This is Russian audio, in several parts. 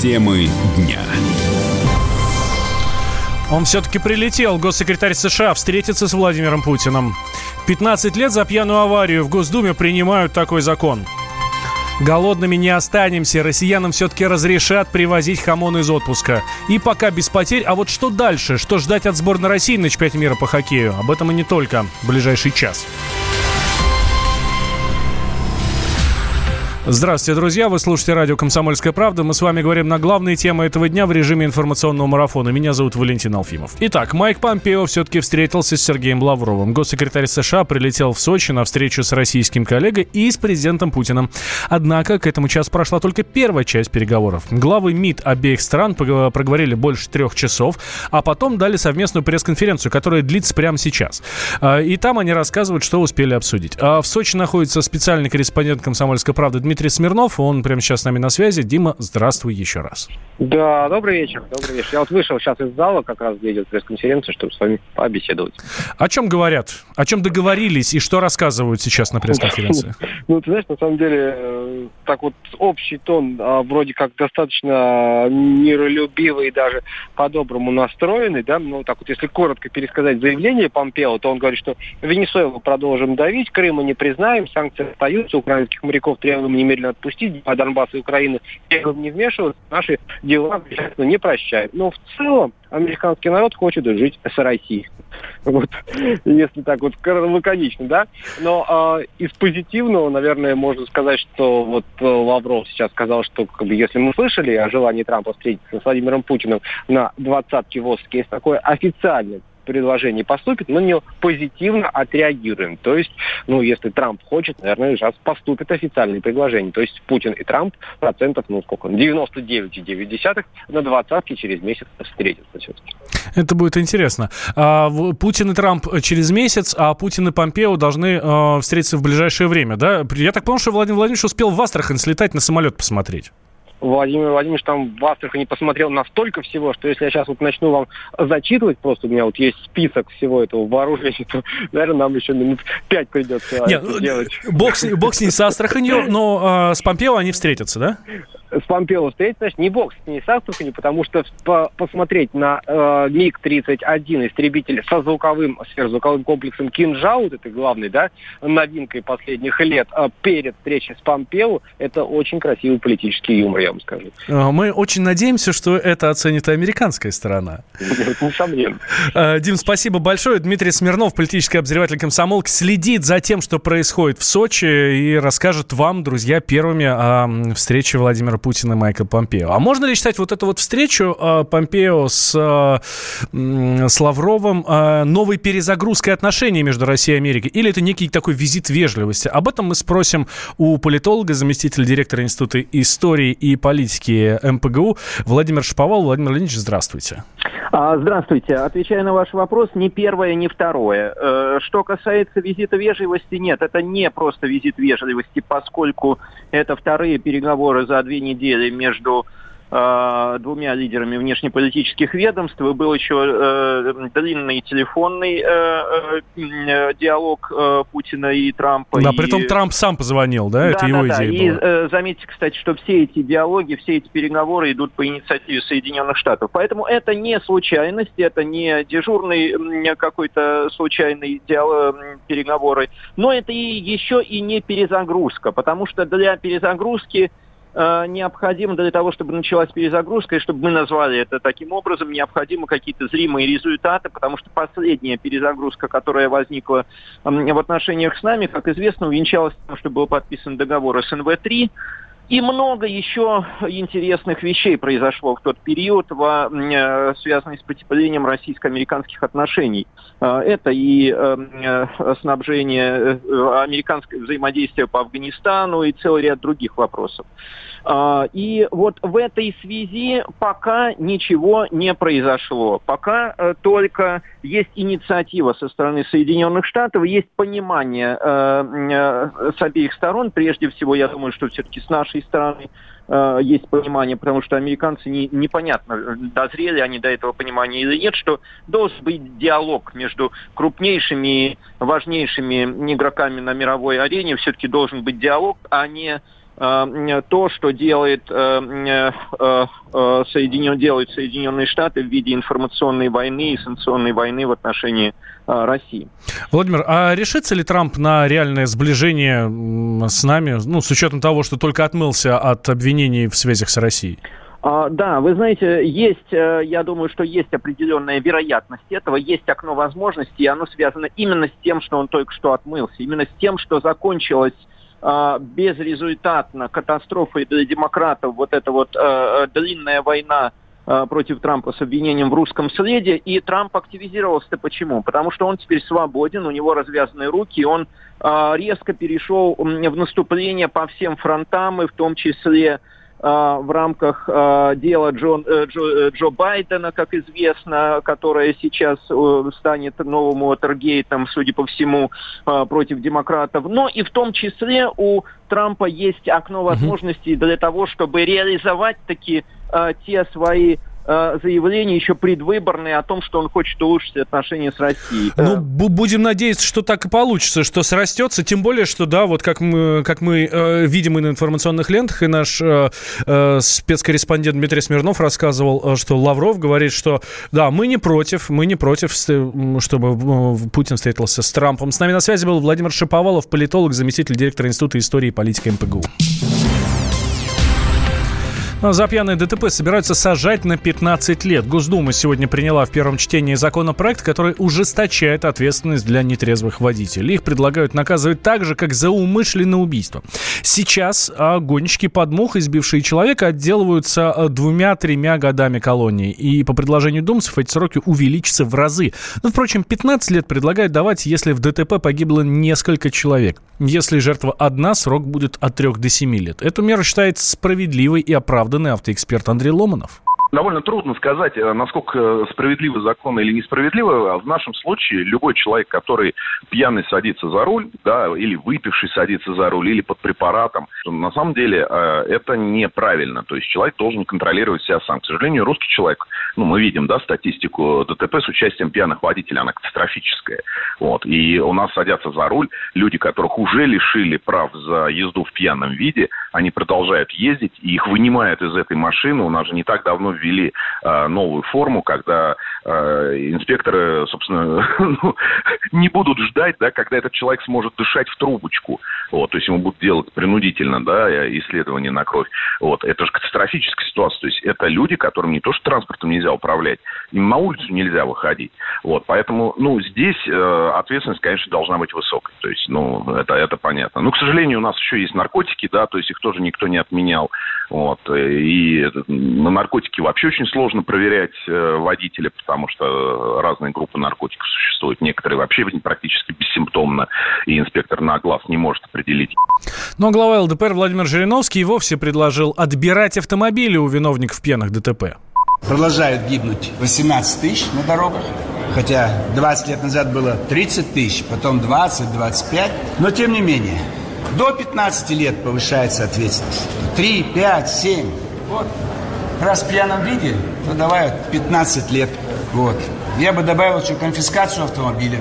Темы дня. Он все-таки прилетел, госсекретарь США, встретиться с Владимиром Путиным. 15 лет за пьяную аварию в Госдуме принимают такой закон. Голодными не останемся, россиянам все-таки разрешат привозить хамон из отпуска. И пока без потерь, а вот что дальше? Что ждать от сборной России на чемпионате мира по хоккею? Об этом и не только в ближайший час. Здравствуйте, друзья. Вы слушаете радио «Комсомольская правда». Мы с вами говорим на главные темы этого дня в режиме информационного марафона. Меня зовут Валентин Алфимов. Итак, Майк Помпео все-таки встретился с Сергеем Лавровым. Госсекретарь США прилетел в Сочи на встречу с российским коллегой и с президентом Путиным. Однако к этому часу прошла только первая часть переговоров. Главы МИД обеих стран проговорили больше трех часов, а потом дали совместную пресс-конференцию, которая длится прямо сейчас. А, и там они рассказывают, что успели обсудить. А в Сочи находится специальный корреспондент «Комсомольской правды» Дмитрий Смирнов, он прямо сейчас с нами на связи. Дима, здравствуй еще раз. Да, добрый вечер, добрый вечер. Я вот вышел сейчас из зала, как раз где идет пресс-конференция, чтобы с вами побеседовать. О чем говорят? О чем договорились и что рассказывают сейчас на пресс-конференции? Ну, ты знаешь, на самом деле, э, так вот общий тон а, вроде как достаточно миролюбивый и даже по-доброму настроенный, да, ну, так вот, если коротко пересказать заявление Помпео, то он говорит, что Венесуэлу продолжим давить, Крыма не признаем, санкции остаются, украинских моряков требуем немедленно отпустить, а Донбасс и Украины не вмешиваться, наши дела, не прощают. Но в целом американский народ хочет жить с Россией. Вот, если так вот лаконично, да. Но э, из позитивного, наверное, можно сказать, что вот э, Лавров сейчас сказал, что как бы, если мы слышали о желании Трампа встретиться с Владимиром Путиным на двадцатке ВОЗ, есть такое официальное предложение поступит, мы на него позитивно отреагируем. То есть, ну, если Трамп хочет, наверное, сейчас поступит официальное предложение. То есть Путин и Трамп процентов, ну, сколько, 99,9 на двадцатке через месяц встретятся все-таки. Это будет интересно. А, Путин и Трамп через месяц, а Путин и Помпео должны э, встретиться в ближайшее время, да? Я так понял, что Владимир Владимирович успел в Астрахань слетать на самолет посмотреть. Владимир Владимирович там в Астрахани посмотрел настолько всего, что если я сейчас вот начну вам зачитывать, просто у меня вот есть список всего этого вооружения, то, наверное, нам еще минут пять придется Нет, это делать. Бог, бог с ней с Астраханью, но э, с Помпео они встретятся, да? С Помпео встретить, значит, не бокс, не с Астрахани, потому что по посмотреть на э, МиГ-31 истребитель со звуковым, сверхзвуковым комплексом «Кинжал», вот это главной, да, новинкой последних лет, э, перед встречей с Помпео, это очень красивый политический юмор, я вам скажу. А, мы очень надеемся, что это оценит и американская сторона. Несомненно. Э, Дим, спасибо большое. Дмитрий Смирнов, политический обозреватель комсомолки, следит за тем, что происходит в Сочи и расскажет вам, друзья, первыми о встрече Владимира Путина и Майка Помпео. А можно ли считать вот эту вот встречу э, Помпео с, э, с Лавровым э, новой перезагрузкой отношений между Россией и Америкой? Или это некий такой визит вежливости? Об этом мы спросим у политолога, заместителя директора Института истории и политики МПГУ Владимир Шаповал. Владимир Леонидович, здравствуйте. Здравствуйте. Отвечая на ваш вопрос, ни первое, ни второе. Э, что касается визита вежливости, нет, это не просто визит вежливости, поскольку это вторые переговоры за две недели между э, двумя лидерами внешнеполитических ведомств. И был еще э, длинный телефонный э, э, диалог э, Путина и Трампа. Да, и... при том Трамп сам позвонил, да? да Это да, его да. идея И была. э, заметьте, кстати, что все эти диалоги, все эти переговоры идут по инициативе Соединенных Штатов. Поэтому это не случайность, это не дежурный какой-то случайный диалог, переговоры, но это и еще и не перезагрузка, потому что для перезагрузки Э, необходимо для того, чтобы началась перезагрузка, и чтобы мы назвали это таким образом, необходимы какие-то зримые результаты, потому что последняя перезагрузка, которая возникла в отношениях с нами, как известно, увенчалась тем, что был подписан договор СНВ-3, и много еще интересных вещей произошло в тот период, э, связанных с потеплением российско-американских отношений. Э, это и э, снабжение, американское взаимодействие по Афганистану и целый ряд других вопросов. И вот в этой связи пока ничего не произошло. Пока только есть инициатива со стороны Соединенных Штатов, есть понимание с обеих сторон. Прежде всего, я думаю, что все-таки с нашей нашей стороны э, есть понимание, потому что американцы не, непонятно, дозрели они до этого понимания или нет, что должен быть диалог между крупнейшими, важнейшими игроками на мировой арене, все-таки должен быть диалог, а не э, то, что делает, э, э, Соединен, делают Соединенные Штаты в виде информационной войны и санкционной войны в отношении России. Владимир, а решится ли Трамп на реальное сближение с нами, ну, с учетом того, что только отмылся от обвинений в связях с Россией? А, да, вы знаете, есть, я думаю, что есть определенная вероятность этого, есть окно возможностей, и оно связано именно с тем, что он только что отмылся, именно с тем, что закончилось безрезультатно катастрофой для демократов вот эта вот э, длинная война э, против Трампа с обвинением в русском следе, и Трамп активизировался. Почему? Потому что он теперь свободен, у него развязаны руки, он э, резко перешел в наступление по всем фронтам, и в том числе а, в рамках а, дела Джон, э, Джо, э, Джо Байдена, как известно, которое сейчас э, станет новым Уотергейтом, судя по всему, а, против демократов. Но и в том числе у Трампа есть окно возможностей для того, чтобы реализовать таки те свои Э, заявление еще предвыборное о том, что он хочет улучшить отношения с Россией. Ну, будем надеяться, что так и получится, что срастется, тем более, что, да, вот как мы, как мы э, видим и на информационных лентах, и наш э, э, спецкорреспондент Дмитрий Смирнов рассказывал, э, что Лавров говорит, что, да, мы не против, мы не против, чтобы Путин встретился с Трампом. С нами на связи был Владимир Шиповалов, политолог, заместитель директора Института истории и политики МПГУ. Ну, за пьяное ДТП собираются сажать на 15 лет. Госдума сегодня приняла в первом чтении законопроект, который ужесточает ответственность для нетрезвых водителей. Их предлагают наказывать так же, как за умышленное убийство. Сейчас а, гонщики под мух, избившие человека, отделываются а, двумя-тремя годами колонии. И по предложению думцев эти сроки увеличатся в разы. Но, впрочем, 15 лет предлагают давать, если в ДТП погибло несколько человек. Если жертва одна, срок будет от 3 до 7 лет. Эту меру считается справедливой и оправданной оправданный автоэксперт Андрей Ломанов. Довольно трудно сказать, э, насколько справедливый закон или несправедливый. А в нашем случае любой человек, который пьяный садится за руль, да, или выпивший садится за руль, или под препаратом, на самом деле э, это неправильно. То есть человек должен контролировать себя сам. К сожалению, русский человек, ну, мы видим, да, статистику ДТП с участием пьяных водителей, она катастрофическая. Вот. И у нас садятся за руль люди, которых уже лишили прав за езду в пьяном виде, они продолжают ездить, и их вынимают из этой машины. У нас же не так давно ввели э, новую форму, когда э, инспекторы, собственно, ну, не будут ждать, да, когда этот человек сможет дышать в трубочку. Вот, то есть ему будут делать принудительно да, исследования на кровь. Вот, это же катастрофическая ситуация. То есть это люди, которым не то, что транспортом нельзя управлять, им на улицу нельзя выходить. Вот, поэтому, ну, здесь э, ответственность, конечно, должна быть высокой. То есть, ну, это, это понятно. Но, к сожалению, у нас еще есть наркотики, да, то есть их тоже никто не отменял. Вот, и на наркотики вообще очень сложно проверять э, водителя, потому что разные группы наркотиков существуют. Некоторые вообще практически бессимптомно, и инспектор на глаз не может определить. Но глава ЛДПР Владимир Жириновский и вовсе предложил отбирать автомобили у виновников пьяных ДТП. Продолжают гибнуть 18 тысяч на дорогах. Хотя 20 лет назад было 30 тысяч, потом 20, 25. Но тем не менее, до 15 лет повышается ответственность. 3, 5, 7. Вот. Раз в пьяном виде, то давай 15 лет. Вот. Я бы добавил еще конфискацию автомобиля.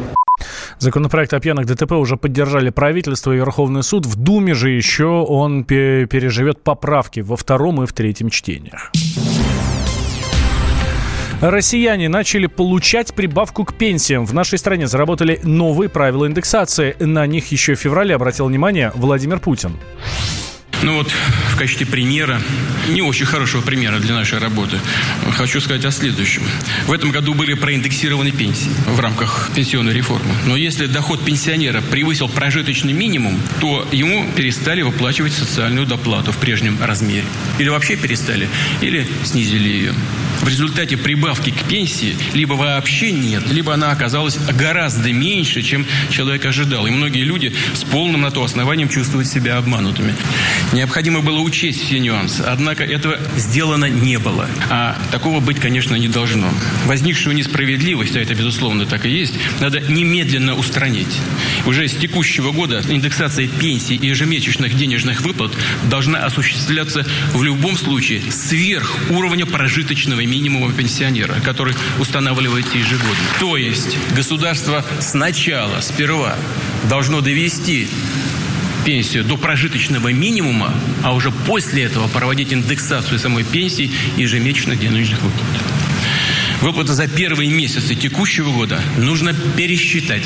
Законопроект о пьяных ДТП уже поддержали правительство и Верховный суд. В Думе же еще он переживет поправки во втором и в третьем чтениях. Россияне начали получать прибавку к пенсиям. В нашей стране заработали новые правила индексации. На них еще в феврале обратил внимание Владимир Путин. Ну вот в качестве примера, не очень хорошего примера для нашей работы, хочу сказать о следующем. В этом году были проиндексированы пенсии в рамках пенсионной реформы. Но если доход пенсионера превысил прожиточный минимум, то ему перестали выплачивать социальную доплату в прежнем размере. Или вообще перестали, или снизили ее. В результате прибавки к пенсии либо вообще нет, либо она оказалась гораздо меньше, чем человек ожидал. И многие люди с полным на то основанием чувствуют себя обманутыми. Необходимо было учесть все нюансы, однако этого сделано не было. А такого быть, конечно, не должно. Возникшую несправедливость, а это, безусловно, так и есть, надо немедленно устранить. Уже с текущего года индексация пенсий и ежемесячных денежных выплат должна осуществляться в любом случае сверх уровня прожиточного минимума пенсионера, который устанавливается ежегодно. То есть государство сначала, сперва должно довести пенсию до прожиточного минимума, а уже после этого проводить индексацию самой пенсии ежемесячных денежных выплат. Выплаты за первые месяцы текущего года нужно пересчитать.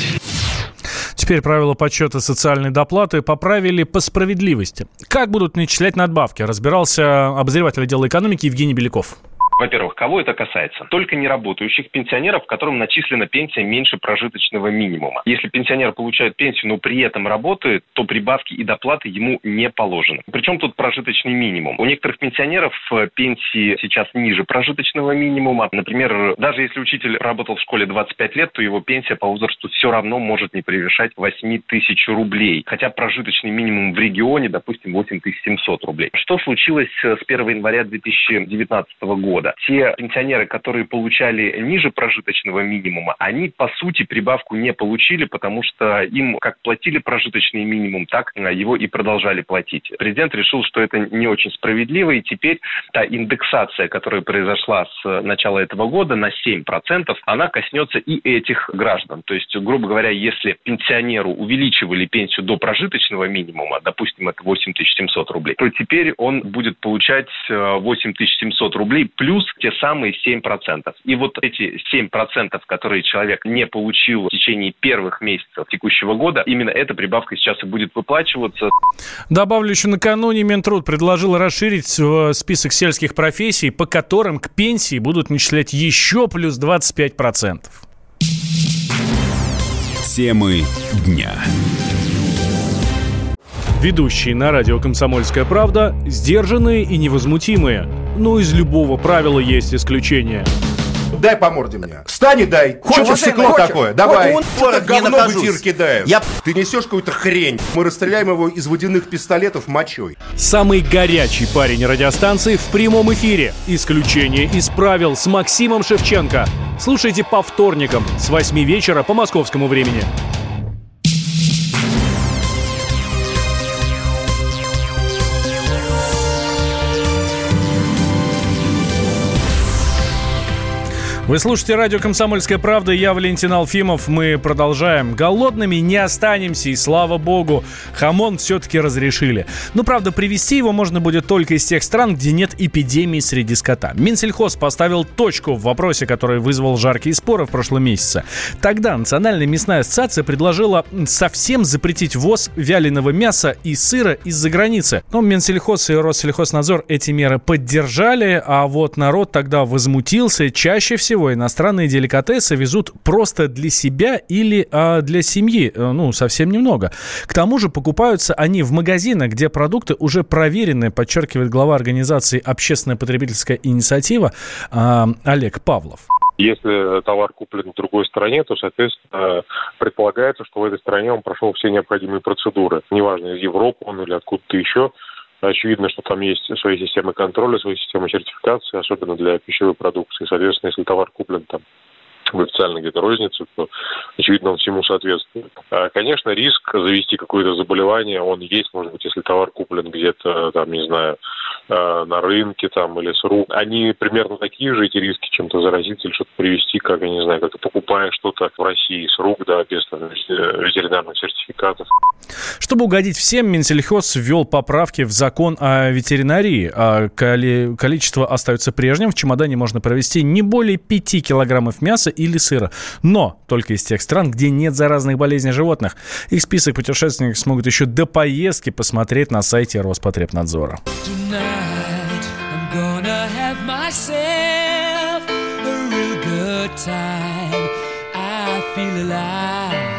Теперь правила подсчета социальной доплаты поправили по справедливости. Как будут начислять надбавки, разбирался обозреватель отдела экономики Евгений Беляков. Во-первых, кого это касается? Только неработающих пенсионеров, которым начислена пенсия меньше прожиточного минимума. Если пенсионер получает пенсию, но при этом работает, то прибавки и доплаты ему не положены. Причем тут прожиточный минимум? У некоторых пенсионеров э, пенсии сейчас ниже прожиточного минимума. Например, даже если учитель работал в школе 25 лет, то его пенсия по возрасту все равно может не превышать 8 тысяч рублей. Хотя прожиточный минимум в регионе, допустим, 8 700 рублей. Что случилось э, с 1 января 2019 года? Года. Те пенсионеры, которые получали ниже прожиточного минимума, они, по сути, прибавку не получили, потому что им как платили прожиточный минимум, так его и продолжали платить. Президент решил, что это не очень справедливо, и теперь та индексация, которая произошла с начала этого года на 7%, она коснется и этих граждан. То есть, грубо говоря, если пенсионеру увеличивали пенсию до прожиточного минимума, допустим, это 8700 рублей, то теперь он будет получать 8700 рублей плюс плюс те самые 7%. И вот эти 7%, которые человек не получил в течение первых месяцев текущего года, именно эта прибавка сейчас и будет выплачиваться. Добавлю еще накануне Минтруд предложил расширить э, список сельских профессий, по которым к пенсии будут начислять еще плюс 25%. Темы дня. Ведущие на радио «Комсомольская правда» сдержанные и невозмутимые. Но из любого правила есть исключение. Дай по морде мне. Встань и дай. Хочешь Что, стекло хочешь? такое? Давай. Он, Что-то говно в эфир кидаешь. Я... Ты несешь какую-то хрень. Мы расстреляем его из водяных пистолетов мочой. Самый горячий парень радиостанции в прямом эфире. Исключение из правил с Максимом Шевченко. Слушайте по вторникам с 8 вечера по московскому времени. Вы слушаете радио «Комсомольская правда». Я Валентин Алфимов. Мы продолжаем. Голодными не останемся, и слава богу, хамон все-таки разрешили. Но, правда, привезти его можно будет только из тех стран, где нет эпидемии среди скота. Минсельхоз поставил точку в вопросе, который вызвал жаркие споры в прошлом месяце. Тогда Национальная мясная ассоциация предложила совсем запретить ввоз вяленого мяса и сыра из-за границы. Но Минсельхоз и Россельхознадзор эти меры поддержали, а вот народ тогда возмутился. Чаще всего всего иностранные деликатесы везут просто для себя или а, для семьи, э, ну, совсем немного. К тому же покупаются они в магазинах, где продукты уже проверены, подчеркивает глава организации «Общественная потребительская инициатива» а, Олег Павлов. Если товар куплен в другой стране, то, соответственно, предполагается, что в этой стране он прошел все необходимые процедуры. Неважно, из Европы он или откуда-то еще. Очевидно, что там есть свои системы контроля, свои системы сертификации, особенно для пищевой продукции. Соответственно, если товар куплен там в официальной где-то рознице, то, очевидно, он всему соответствует. А, конечно, риск завести какое-то заболевание, он есть, может быть, если товар куплен где-то, там, не знаю, а, на рынке там или с рук. Они примерно такие же, эти риски, чем-то заразиться или что-то привести, как, я не знаю, как ты покупаешь что-то в России с рук, да, без там, ветеринарных сертификатов. Чтобы угодить всем, Минсельхоз ввел поправки в закон о ветеринарии. А количество остается прежним. В чемодане можно провести не более 5 килограммов мяса или сыра. Но только из тех стран, где нет заразных болезней животных. Их список путешественников смогут еще до поездки посмотреть на сайте Роспотребнадзора. feel alive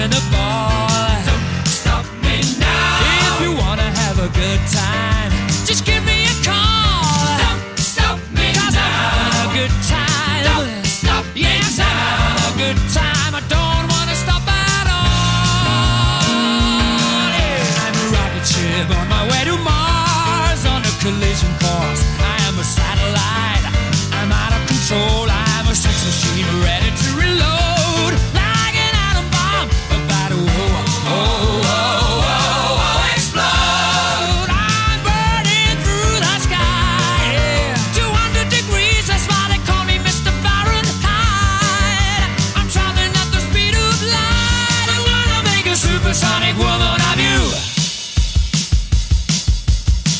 and a bar. supersonic woman of you.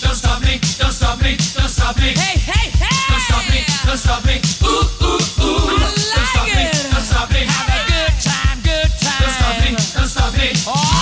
Don't stop me, don't stop me, don't stop me. Hey, hey, hey! Don't stop me, don't stop me. Ooh, ooh, ooh. Don't stop me, don't stop me. Have a good time, good time. Don't stop me, don't stop me. Oh.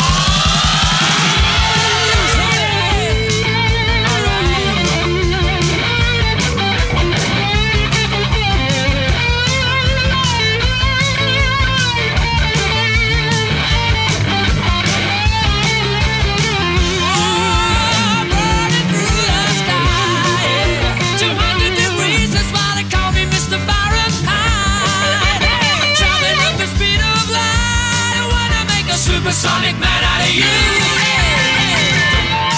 Sonic Man out of you.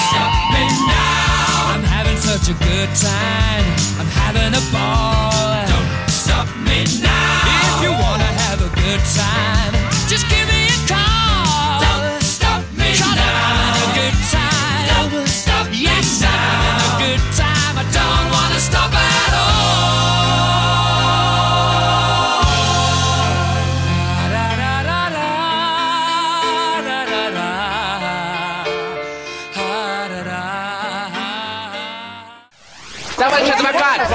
Stop me now. I'm having such a good time. I'm having a ball. Don't stop me now. If you wanna have a good time, just give me.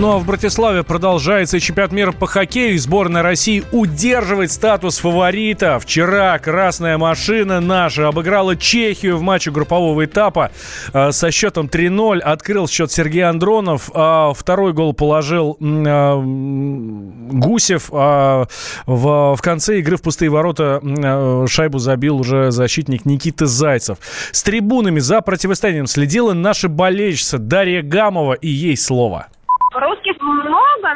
Ну а в Братиславе продолжается чемпионат мира по хоккею. Сборная России удерживает статус фаворита. Вчера красная машина наша обыграла Чехию в матче группового этапа э, со счетом 3-0. Открыл счет Сергей Андронов. А второй гол положил э, Гусев. А в, в конце игры в пустые ворота э, шайбу забил уже защитник Никита Зайцев. С трибунами за противостоянием следила наша болельщица Дарья Гамова. И ей слово.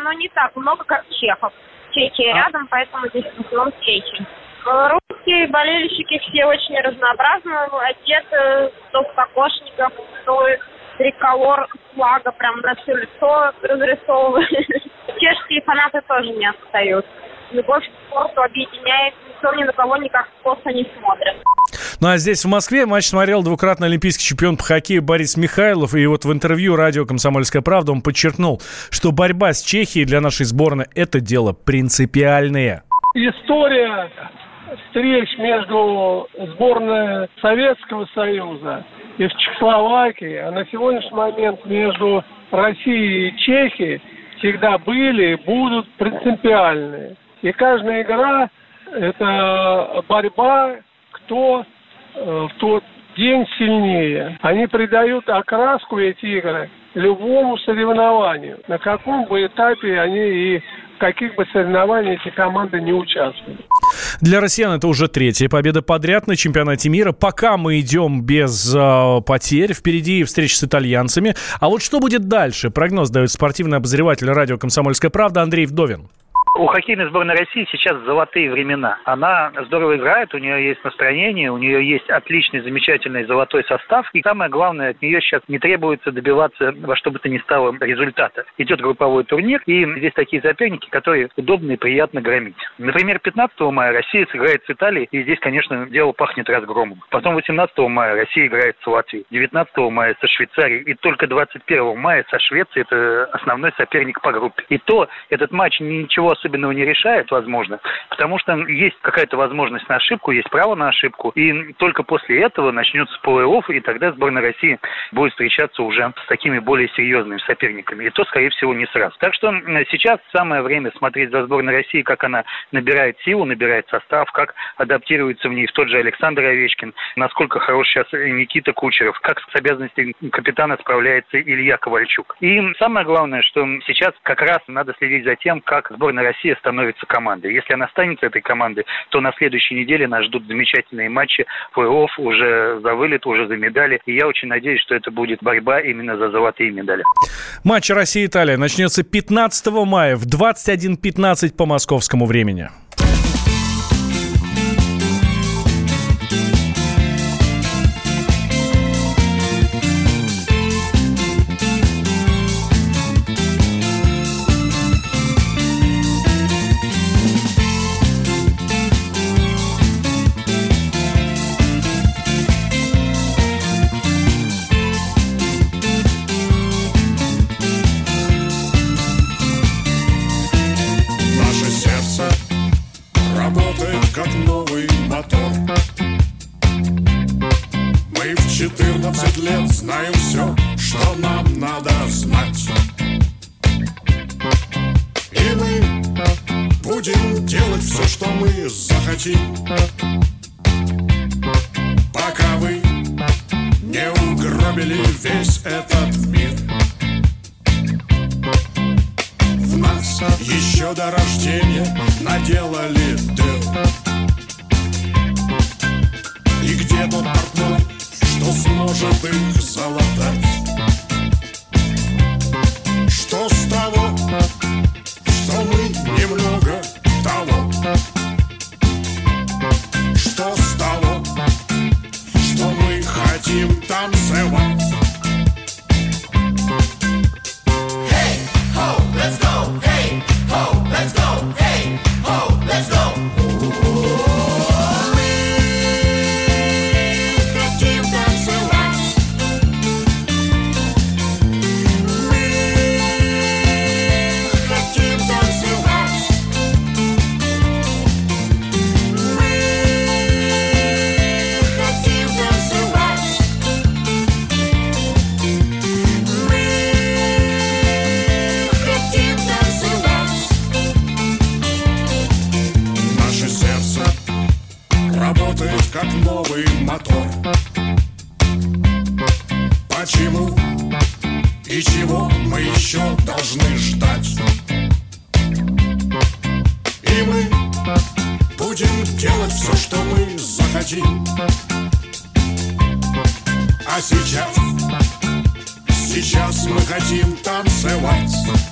Но не так много, как чехов. Чехия а? рядом, поэтому здесь в основном чехи. Русские болельщики все очень разнообразны. Одеты то в кокошниках, то триколор флага прям на все лицо разрисовывают. Чешские фанаты тоже не отстают. Любовь к спорту объединяет, никто ни на кого никак косо не смотрит. Ну а здесь в Москве матч смотрел двукратный олимпийский чемпион по хоккею Борис Михайлов. И вот в интервью радио «Комсомольская правда» он подчеркнул, что борьба с Чехией для нашей сборной – это дело принципиальное. История встреч между сборной Советского Союза и в Чехословакии, а на сегодняшний момент между Россией и Чехией всегда были и будут принципиальные. И каждая игра – это борьба кто в тот день сильнее. Они придают окраску эти игры любому соревнованию, на каком бы этапе они и каких бы соревнованиях эти команды не участвовали. Для россиян это уже третья победа подряд на чемпионате мира. Пока мы идем без э, потерь. Впереди встреча с итальянцами. А вот что будет дальше? Прогноз дает спортивный обозреватель радио «Комсомольская правда» Андрей Вдовин. У хоккейной сборной России сейчас золотые времена. Она здорово играет, у нее есть настроение, у нее есть отличный, замечательный золотой состав. И самое главное, от нее сейчас не требуется добиваться во что бы то ни стало результата. Идет групповой турнир, и здесь такие соперники, которые удобно и приятно громить. Например, 15 мая Россия сыграет с Италией, и здесь, конечно, дело пахнет разгромом. Потом 18 мая Россия играет с Латвией, 19 мая со Швейцарией, и только 21 мая со Швецией это основной соперник по группе. И то этот матч ничего особенного не решает, возможно, потому что есть какая-то возможность на ошибку, есть право на ошибку, и только после этого начнется плей-офф, и тогда сборная России будет встречаться уже с такими более серьезными соперниками, и то, скорее всего, не сразу. Так что сейчас самое время смотреть за сборной России, как она набирает силу, набирает состав, как адаптируется в ней в тот же Александр Овечкин, насколько хорош сейчас Никита Кучеров, как с обязанностями капитана справляется Илья Ковальчук. И самое главное, что сейчас как раз надо следить за тем, как сборная России становится командой. Если она станет этой командой, то на следующей неделе нас ждут замечательные матчи, плей-офф уже за вылет, уже за медали. И я очень надеюсь, что это будет борьба именно за золотые медали. Матч Россия-Италия начнется 15 мая в 21.15 по московскому времени. Мы в 14 лет знаем все, что нам надо знать. И мы будем делать все, что мы захотим. Пока вы не угробили весь этот мир. В нас еще до рождения наделали дыр. И где тот портной? Сможет их залатать? Что с того, что мы немного того? Что с того, что мы хотим танцевать? почему и чего мы еще должны ждать. И мы будем делать все, что мы захотим. А сейчас, сейчас мы хотим танцевать.